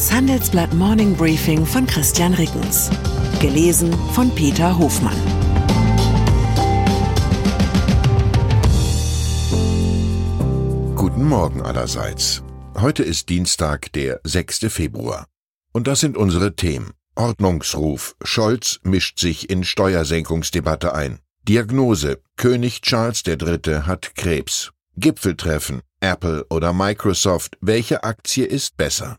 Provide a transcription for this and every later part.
Das Handelsblatt Morning Briefing von Christian Rickens. Gelesen von Peter Hofmann. Guten Morgen allerseits. Heute ist Dienstag, der 6. Februar. Und das sind unsere Themen. Ordnungsruf. Scholz mischt sich in Steuersenkungsdebatte ein. Diagnose. König Charles III. hat Krebs. Gipfeltreffen. Apple oder Microsoft. Welche Aktie ist besser?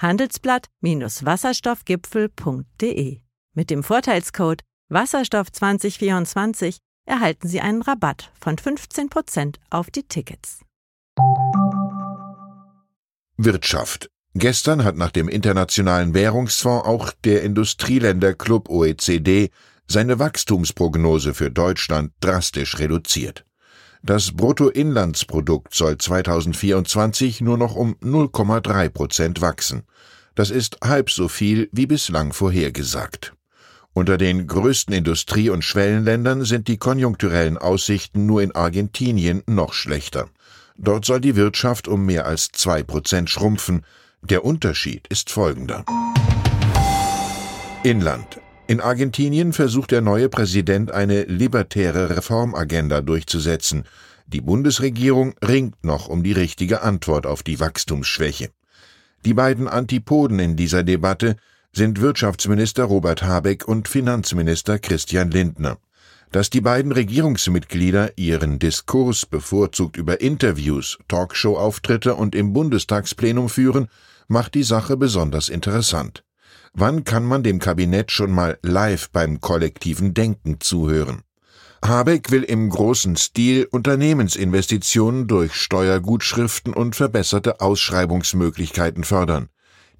handelsblatt-wasserstoffgipfel.de. Mit dem Vorteilscode Wasserstoff 2024 erhalten Sie einen Rabatt von 15% auf die Tickets. Wirtschaft Gestern hat nach dem Internationalen Währungsfonds auch der Industrieländerclub OECD seine Wachstumsprognose für Deutschland drastisch reduziert. Das Bruttoinlandsprodukt soll 2024 nur noch um 0,3 Prozent wachsen. Das ist halb so viel wie bislang vorhergesagt. Unter den größten Industrie- und Schwellenländern sind die konjunkturellen Aussichten nur in Argentinien noch schlechter. Dort soll die Wirtschaft um mehr als zwei Prozent schrumpfen, der Unterschied ist folgender. Inland. In Argentinien versucht der neue Präsident eine libertäre Reformagenda durchzusetzen. Die Bundesregierung ringt noch um die richtige Antwort auf die Wachstumsschwäche. Die beiden Antipoden in dieser Debatte sind Wirtschaftsminister Robert Habeck und Finanzminister Christian Lindner. Dass die beiden Regierungsmitglieder ihren Diskurs bevorzugt über Interviews, Talkshow-Auftritte und im Bundestagsplenum führen, macht die Sache besonders interessant. Wann kann man dem Kabinett schon mal live beim kollektiven Denken zuhören? Habeck will im großen Stil Unternehmensinvestitionen durch Steuergutschriften und verbesserte Ausschreibungsmöglichkeiten fördern.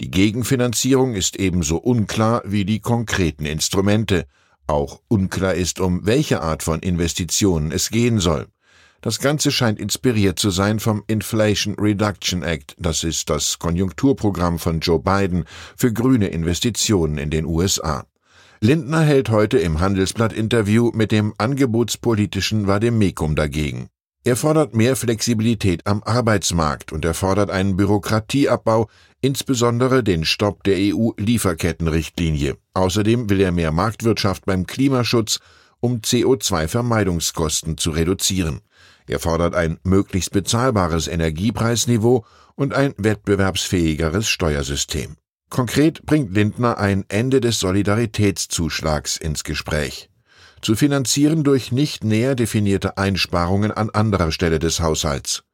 Die Gegenfinanzierung ist ebenso unklar wie die konkreten Instrumente. Auch unklar ist, um welche Art von Investitionen es gehen soll. Das Ganze scheint inspiriert zu sein vom Inflation Reduction Act, das ist das Konjunkturprogramm von Joe Biden für grüne Investitionen in den USA. Lindner hält heute im Handelsblatt-Interview mit dem angebotspolitischen Vademekum dagegen. Er fordert mehr Flexibilität am Arbeitsmarkt und er fordert einen Bürokratieabbau, insbesondere den Stopp der EU-Lieferkettenrichtlinie. Außerdem will er mehr Marktwirtschaft beim Klimaschutz, um CO2-Vermeidungskosten zu reduzieren. Er fordert ein möglichst bezahlbares Energiepreisniveau und ein wettbewerbsfähigeres Steuersystem. Konkret bringt Lindner ein Ende des Solidaritätszuschlags ins Gespräch. Zu finanzieren durch nicht näher definierte Einsparungen an anderer Stelle des Haushalts.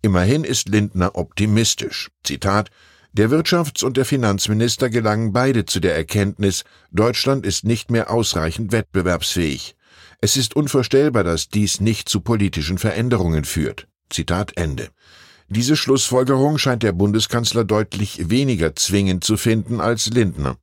Immerhin ist Lindner optimistisch. Zitat Der Wirtschafts- und der Finanzminister gelangen beide zu der Erkenntnis, Deutschland ist nicht mehr ausreichend wettbewerbsfähig. Es ist unvorstellbar, dass dies nicht zu politischen Veränderungen führt. Zitat Ende. Diese Schlussfolgerung scheint der Bundeskanzler deutlich weniger zwingend zu finden als Lindner.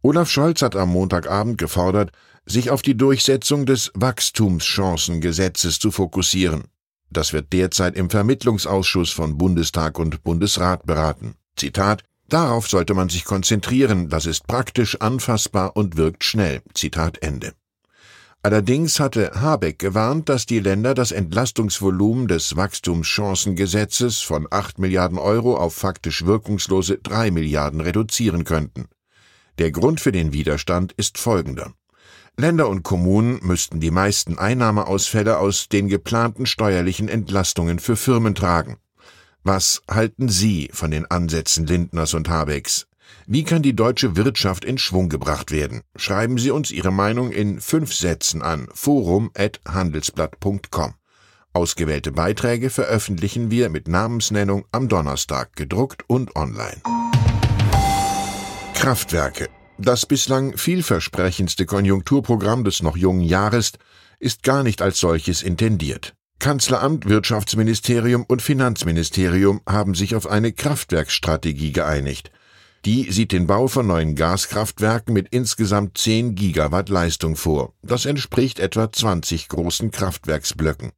Olaf Scholz hat am Montagabend gefordert, sich auf die Durchsetzung des Wachstumschancengesetzes zu fokussieren. Das wird derzeit im Vermittlungsausschuss von Bundestag und Bundesrat beraten. Zitat Darauf sollte man sich konzentrieren, das ist praktisch anfassbar und wirkt schnell. Zitat Ende. Allerdings hatte Habeck gewarnt, dass die Länder das Entlastungsvolumen des Wachstumschancengesetzes von 8 Milliarden Euro auf faktisch wirkungslose 3 Milliarden reduzieren könnten. Der Grund für den Widerstand ist folgender. Länder und Kommunen müssten die meisten Einnahmeausfälle aus den geplanten steuerlichen Entlastungen für Firmen tragen. Was halten Sie von den Ansätzen Lindners und Habecks? Wie kann die deutsche Wirtschaft in Schwung gebracht werden? Schreiben Sie uns Ihre Meinung in fünf Sätzen an forum@handelsblatt.com. Ausgewählte Beiträge veröffentlichen wir mit Namensnennung am Donnerstag, gedruckt und online. Kraftwerke. Das bislang vielversprechendste Konjunkturprogramm des noch jungen Jahres ist gar nicht als solches intendiert. Kanzleramt, Wirtschaftsministerium und Finanzministerium haben sich auf eine Kraftwerkstrategie geeinigt. Die sieht den Bau von neuen Gaskraftwerken mit insgesamt 10 Gigawatt Leistung vor. Das entspricht etwa 20 großen Kraftwerksblöcken.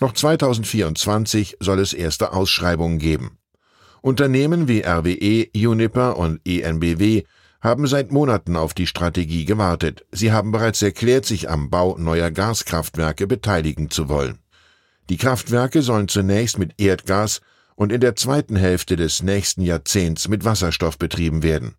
Noch 2024 soll es erste Ausschreibungen geben. Unternehmen wie RWE, Uniper und ENBW haben seit Monaten auf die Strategie gewartet. Sie haben bereits erklärt, sich am Bau neuer Gaskraftwerke beteiligen zu wollen. Die Kraftwerke sollen zunächst mit Erdgas und in der zweiten Hälfte des nächsten Jahrzehnts mit Wasserstoff betrieben werden.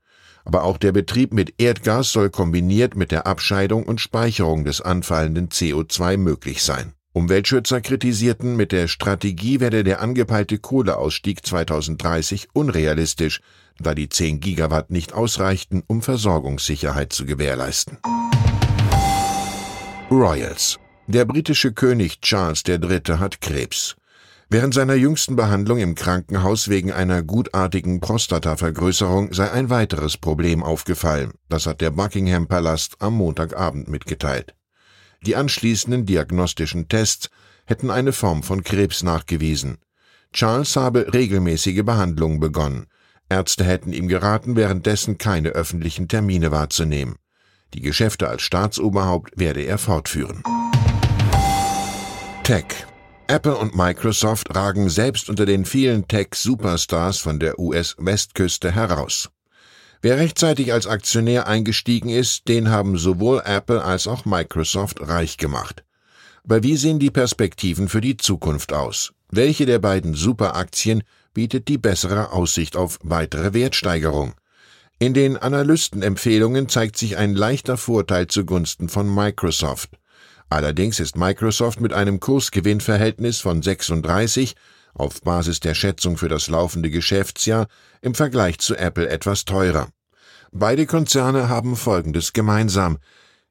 Aber auch der Betrieb mit Erdgas soll kombiniert mit der Abscheidung und Speicherung des anfallenden CO2 möglich sein. Umweltschützer kritisierten, mit der Strategie werde der angepeilte Kohleausstieg 2030 unrealistisch, da die 10 Gigawatt nicht ausreichten, um Versorgungssicherheit zu gewährleisten. Royals. Der britische König Charles III. hat Krebs. Während seiner jüngsten Behandlung im Krankenhaus wegen einer gutartigen Prostatavergrößerung sei ein weiteres Problem aufgefallen. Das hat der Buckingham Palast am Montagabend mitgeteilt. Die anschließenden diagnostischen Tests hätten eine Form von Krebs nachgewiesen. Charles habe regelmäßige Behandlungen begonnen. Ärzte hätten ihm geraten, währenddessen keine öffentlichen Termine wahrzunehmen. Die Geschäfte als Staatsoberhaupt werde er fortführen. Tech Apple und Microsoft ragen selbst unter den vielen Tech-Superstars von der US-Westküste heraus. Wer rechtzeitig als Aktionär eingestiegen ist, den haben sowohl Apple als auch Microsoft reich gemacht. Aber wie sehen die Perspektiven für die Zukunft aus? Welche der beiden Superaktien bietet die bessere Aussicht auf weitere Wertsteigerung? In den Analystenempfehlungen zeigt sich ein leichter Vorteil zugunsten von Microsoft. Allerdings ist Microsoft mit einem Kursgewinnverhältnis von 36 auf Basis der Schätzung für das laufende Geschäftsjahr im Vergleich zu Apple etwas teurer. Beide Konzerne haben Folgendes gemeinsam.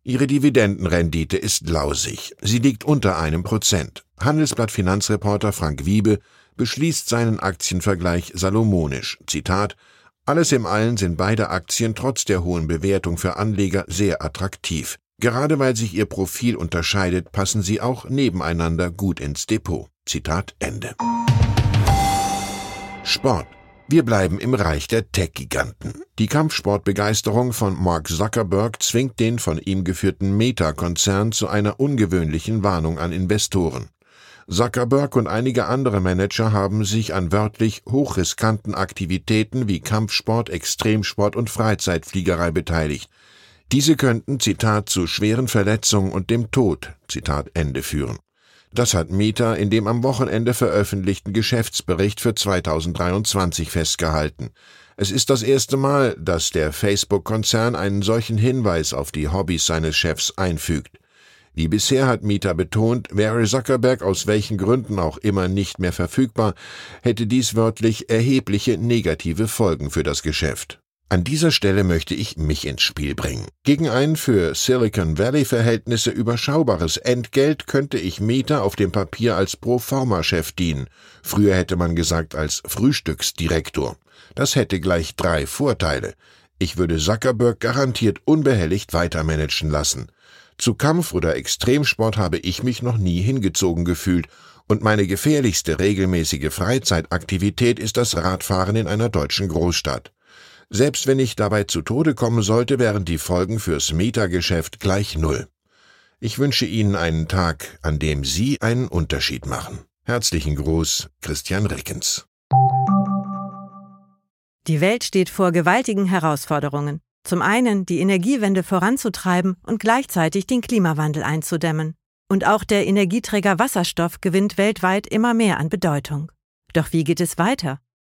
Ihre Dividendenrendite ist lausig. Sie liegt unter einem Prozent. Handelsblatt Finanzreporter Frank Wiebe beschließt seinen Aktienvergleich salomonisch. Zitat Alles im Allen sind beide Aktien trotz der hohen Bewertung für Anleger sehr attraktiv. Gerade weil sich ihr Profil unterscheidet, passen sie auch nebeneinander gut ins Depot. Zitat Ende. Sport. Wir bleiben im Reich der Tech-Giganten. Die Kampfsportbegeisterung von Mark Zuckerberg zwingt den von ihm geführten Meta-Konzern zu einer ungewöhnlichen Warnung an Investoren. Zuckerberg und einige andere Manager haben sich an wörtlich hochriskanten Aktivitäten wie Kampfsport, Extremsport und Freizeitfliegerei beteiligt. Diese könnten, Zitat, zu schweren Verletzungen und dem Tod, Zitat Ende führen. Das hat Meta in dem am Wochenende veröffentlichten Geschäftsbericht für 2023 festgehalten. Es ist das erste Mal, dass der Facebook-Konzern einen solchen Hinweis auf die Hobbys seines Chefs einfügt. Wie bisher hat Meta betont, wäre Zuckerberg aus welchen Gründen auch immer nicht mehr verfügbar, hätte dies wörtlich erhebliche negative Folgen für das Geschäft. An dieser Stelle möchte ich mich ins Spiel bringen. Gegen ein für Silicon Valley Verhältnisse überschaubares Entgelt könnte ich Meta auf dem Papier als Proforma-Chef dienen. Früher hätte man gesagt als Frühstücksdirektor. Das hätte gleich drei Vorteile. Ich würde Zuckerberg garantiert unbehelligt weitermanagen lassen. Zu Kampf- oder Extremsport habe ich mich noch nie hingezogen gefühlt und meine gefährlichste regelmäßige Freizeitaktivität ist das Radfahren in einer deutschen Großstadt. Selbst wenn ich dabei zu Tode kommen sollte, wären die Folgen fürs Mietergeschäft gleich null. Ich wünsche Ihnen einen Tag, an dem Sie einen Unterschied machen. Herzlichen Gruß, Christian Rickens. Die Welt steht vor gewaltigen Herausforderungen. Zum einen die Energiewende voranzutreiben und gleichzeitig den Klimawandel einzudämmen. Und auch der Energieträger Wasserstoff gewinnt weltweit immer mehr an Bedeutung. Doch wie geht es weiter?